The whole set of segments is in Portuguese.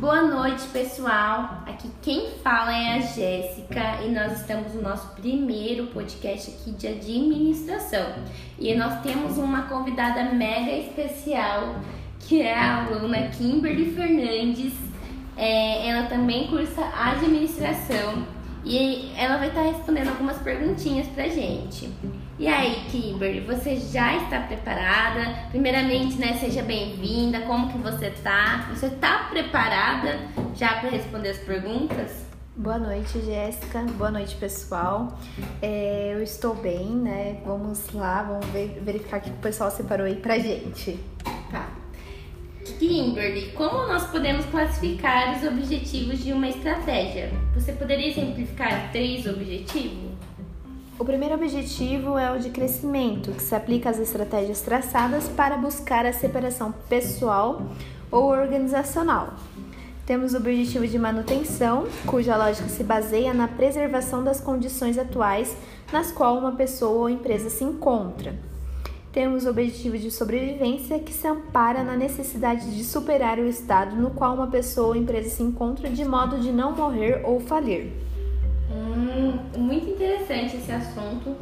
Boa noite, pessoal. Aqui quem fala é a Jéssica e nós estamos no nosso primeiro podcast aqui de administração. E nós temos uma convidada mega especial, que é a aluna Kimberly Fernandes. É, ela também cursa administração e ela vai estar respondendo algumas perguntinhas pra gente. E aí, Kimberly, você já está preparada? Primeiramente, né, seja bem-vinda. Como que você tá? Você tá preparada já para responder as perguntas? Boa noite, Jéssica. Boa noite, pessoal. É, eu estou bem, né? Vamos lá, vamos ver, verificar o que o pessoal separou aí pra gente. Tá. Kimberly, como nós podemos classificar os objetivos de uma estratégia? Você poderia exemplificar três objetivos? O primeiro objetivo é o de crescimento, que se aplica às estratégias traçadas para buscar a separação pessoal ou organizacional. Temos o objetivo de manutenção, cuja lógica se baseia na preservação das condições atuais nas quais uma pessoa ou empresa se encontra. Temos o objetivo de sobrevivência, que se ampara na necessidade de superar o estado no qual uma pessoa ou empresa se encontra de modo de não morrer ou falir. Muito interessante esse assunto.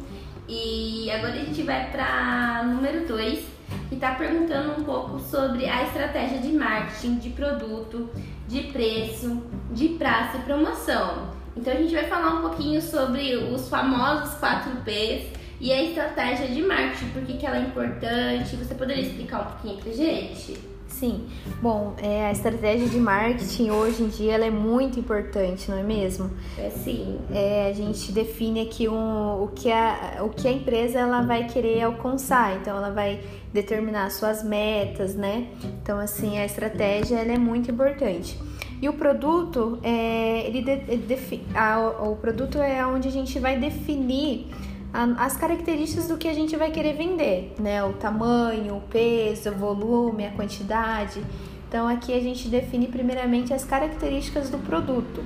E agora a gente vai para número 2, que está perguntando um pouco sobre a estratégia de marketing, de produto, de preço, de praça e promoção. Então a gente vai falar um pouquinho sobre os famosos 4Ps e a estratégia de marketing, por que, que ela é importante. Você poderia explicar um pouquinho pra gente? Sim, bom, é, a estratégia de marketing hoje em dia ela é muito importante, não é mesmo? É sim. É, a gente define aqui um, o, que a, o que a empresa ela vai querer alcançar, então ela vai determinar suas metas, né? Então, assim, a estratégia ela é muito importante. E o produto, é, ele, de, ele a, o produto é onde a gente vai definir as características do que a gente vai querer vender, né? O tamanho, o peso, o volume, a quantidade. Então aqui a gente define primeiramente as características do produto.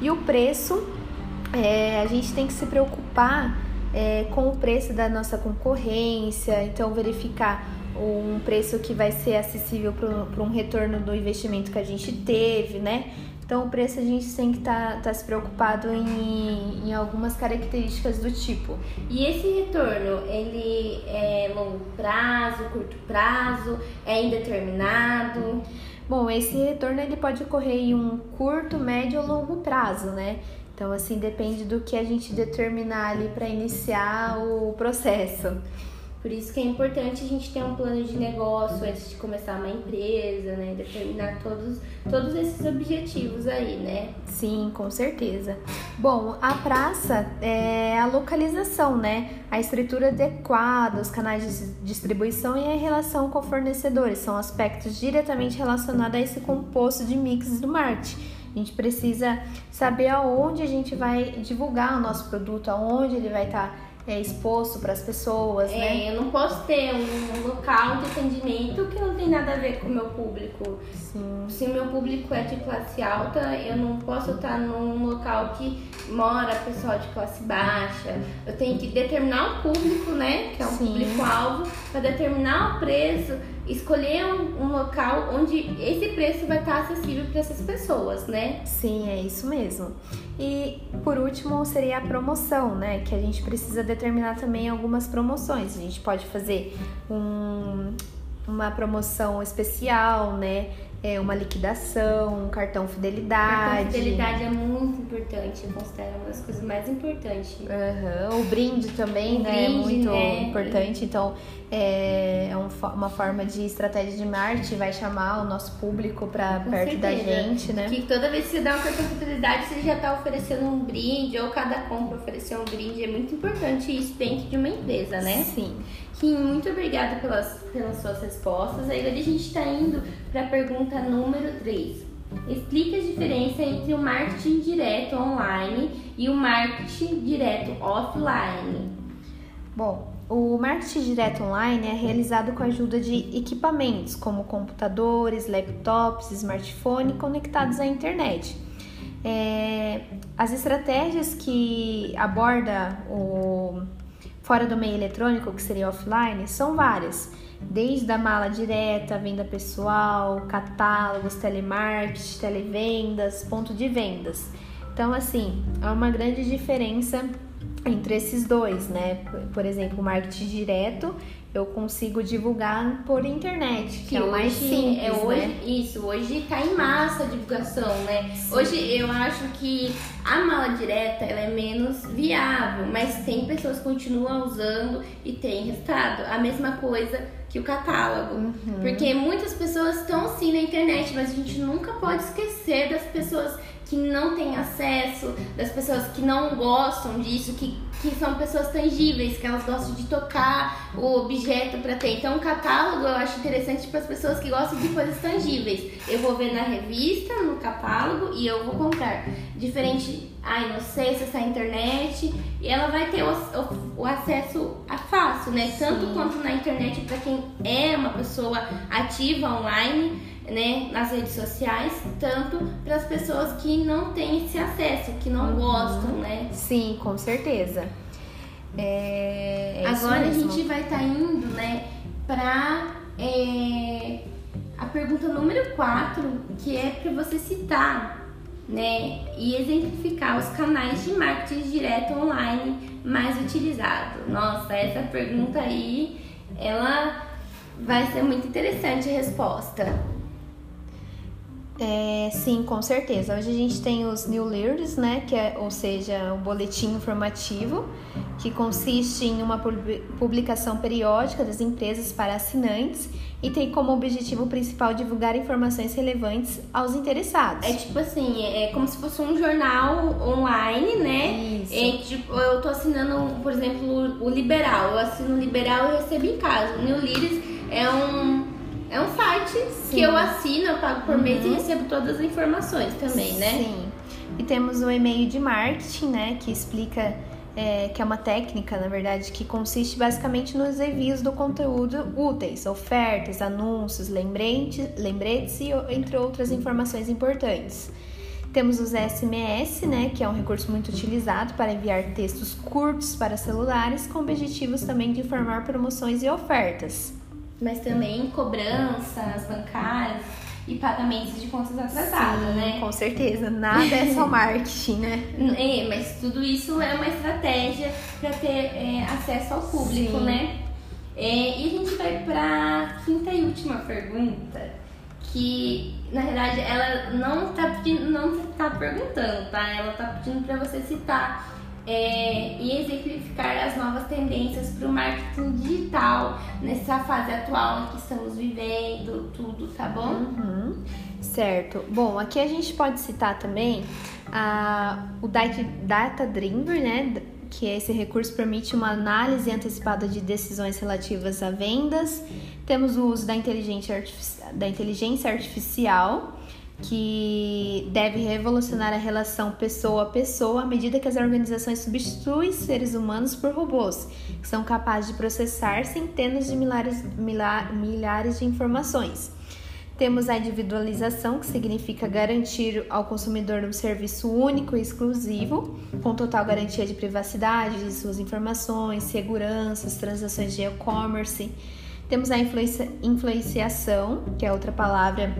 E o preço, é, a gente tem que se preocupar é, com o preço da nossa concorrência, então verificar um preço que vai ser acessível para um retorno do investimento que a gente teve, né? Então, o preço a gente tem que estar tá, tá se preocupado em, em algumas características do tipo. E esse retorno, ele é longo prazo, curto prazo, é indeterminado? Bom, esse retorno ele pode ocorrer em um curto, médio ou longo prazo, né? Então, assim, depende do que a gente determinar ali para iniciar o processo. Por isso que é importante a gente ter um plano de negócio antes de começar uma empresa, né? Determinar todos, todos esses objetivos aí, né? Sim, com certeza. Bom, a praça é a localização, né? A estrutura adequada, os canais de distribuição e a relação com fornecedores são aspectos diretamente relacionados a esse composto de mix do marketing. A gente precisa saber aonde a gente vai divulgar o nosso produto, aonde ele vai estar. É, exposto para as pessoas, é, né? Eu não posso ter um local de atendimento que não tem nada a ver com o meu público. Sim. Se o meu público é de classe alta, eu não posso estar num local que mora pessoal de classe baixa. Eu tenho que determinar o público, né? Que é um público-alvo, para determinar o preço escolher um, um, local onde esse preço vai estar acessível para essas pessoas, né? Sim, é isso mesmo. E por último seria a promoção, né? Que a gente precisa determinar também algumas promoções. A gente pode fazer um, uma promoção especial, né? É, uma liquidação, um cartão fidelidade. Cartão fidelidade é muito importante, eu considero uma das coisas mais importantes. Uhum. O brinde também, o né? é brinde, é muito né? importante. Então, é, é um, uma forma de estratégia de marketing, vai chamar o nosso público para perto certeza. da gente, né? Que toda vez que você dá uma cartão fidelidade, você já está oferecendo um brinde, ou cada compra oferecer um brinde. É muito importante isso dentro de uma empresa, né? Sim. Kim, muito obrigada pelas, pelas suas respostas. Agora a gente está indo para a pergunta número 3. Explique a diferença entre o marketing direto online e o marketing direto offline. Bom, o marketing direto online é realizado com a ajuda de equipamentos como computadores, laptops, smartphone conectados à internet. É, as estratégias que aborda o fora do meio eletrônico, que seria offline, são várias. Desde a mala direta, venda pessoal, catálogos, telemarketing, televendas, ponto de vendas. Então, assim, há uma grande diferença entre esses dois, né? Por exemplo, marketing direto eu consigo divulgar por internet, que, que é o mais simples, é hoje, né? Isso, hoje tá em massa a divulgação, né? Sim. Hoje eu acho que a mala direta ela é menos viável, mas tem pessoas que continuam usando e tem resultado. A mesma coisa que o catálogo. Uhum. Porque muitas pessoas estão sim na internet, mas a gente nunca pode esquecer das pessoas que não têm acesso, das pessoas que não gostam disso, que, que são pessoas tangíveis, que elas gostam de tocar o objeto para ter. Então, o catálogo eu acho interessante para as pessoas que gostam de coisas tangíveis. Eu vou ver na revista, no catálogo e eu vou comprar. Diferente, ai, não sei se essa internet, e ela vai ter o, o, o acesso a fácil, né? Tanto Sim. quanto na internet para quem é uma pessoa ativa online né, nas redes sociais, tanto para as pessoas que não têm esse acesso, que não uhum. gostam, né? Sim, com certeza. É, é Agora a gente vai estar tá indo, né, para é, a pergunta número 4, que é para você citar, né, e exemplificar os canais de marketing direto online mais utilizados. Nossa, essa pergunta aí, ela vai ser muito interessante a resposta. É, sim, com certeza. Hoje a gente tem os New Leaders, né, que é, ou seja, o boletim informativo, que consiste em uma publicação periódica das empresas para assinantes e tem como objetivo principal divulgar informações relevantes aos interessados. É tipo assim, é, é como se fosse um jornal online, né? Isso. É, tipo, eu tô assinando, por exemplo, o Liberal. Eu assino o Liberal e recebo em casa. O New Leaders é um é um site Sim. que eu assino, eu pago por uhum. mês e recebo todas as informações também, né? Sim. E temos o e-mail de marketing, né? Que explica é, que é uma técnica, na verdade, que consiste basicamente nos envios do conteúdo úteis, ofertas, anúncios, lembretes, lembretes e entre outras informações importantes. Temos os SMS, né, que é um recurso muito utilizado para enviar textos curtos para celulares, com objetivos também de informar promoções e ofertas mas também cobranças bancárias e pagamentos de contas atrasadas, Sim, né? Com certeza, nada é só marketing, né? É, mas tudo isso é uma estratégia para ter é, acesso ao público, Sim. né? É, e a gente vai para quinta e última pergunta, que na verdade ela não está pedindo, não tá perguntando, tá? Ela está pedindo para você citar é, e exemplificar as novas tendências para o marketing digital nessa fase atual em que estamos vivendo, tudo, tá bom? Uhum. Certo. Bom, aqui a gente pode citar também a, o Data Dreamer, né? Que esse recurso permite uma análise antecipada de decisões relativas a vendas. Temos o uso da inteligência, da inteligência artificial que deve revolucionar a relação pessoa a pessoa à medida que as organizações substituem seres humanos por robôs, que são capazes de processar centenas de milhares, milhares de informações. Temos a individualização, que significa garantir ao consumidor um serviço único e exclusivo, com total garantia de privacidade de suas informações, segurança, transações de e-commerce. Temos a influencia, influenciação, que é outra palavra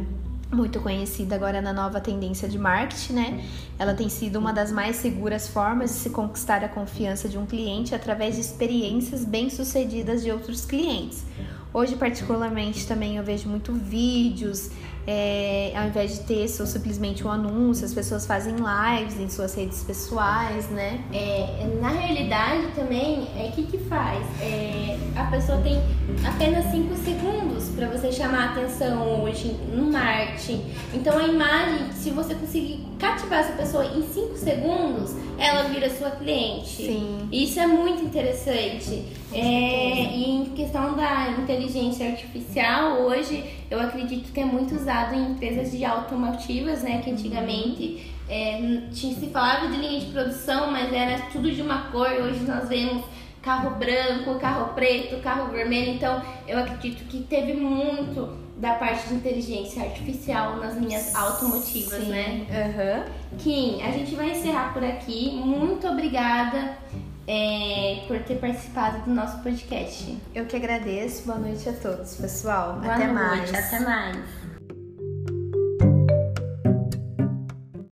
muito conhecida agora na nova tendência de marketing, né? Ela tem sido uma das mais seguras formas de se conquistar a confiança de um cliente através de experiências bem-sucedidas de outros clientes. Hoje, particularmente, também eu vejo muito vídeos é, ao invés de texto ou simplesmente um anúncio, as pessoas fazem lives em suas redes pessoais, né? É, na realidade também, o é, que que faz? É, a pessoa tem apenas 5 segundos para você chamar a atenção hoje no marketing. Então a imagem, se você conseguir cativar essa pessoa em 5 segundos, ela vira sua cliente. Sim. Isso é muito interessante. É, e em questão da inteligência artificial, hoje eu acredito que é muito usado em empresas de automotivas, né? Que antigamente é, se falava de linha de produção, mas era tudo de uma cor. Hoje nós vemos carro branco, carro preto, carro vermelho. Então eu acredito que teve muito da parte de inteligência artificial nas linhas automotivas, Sim. né? Uhum. Kim, a gente vai encerrar por aqui. Muito obrigada é, por ter participado do nosso podcast. Eu que agradeço. Boa noite a todos, pessoal. Boa até noite, mais. até mais.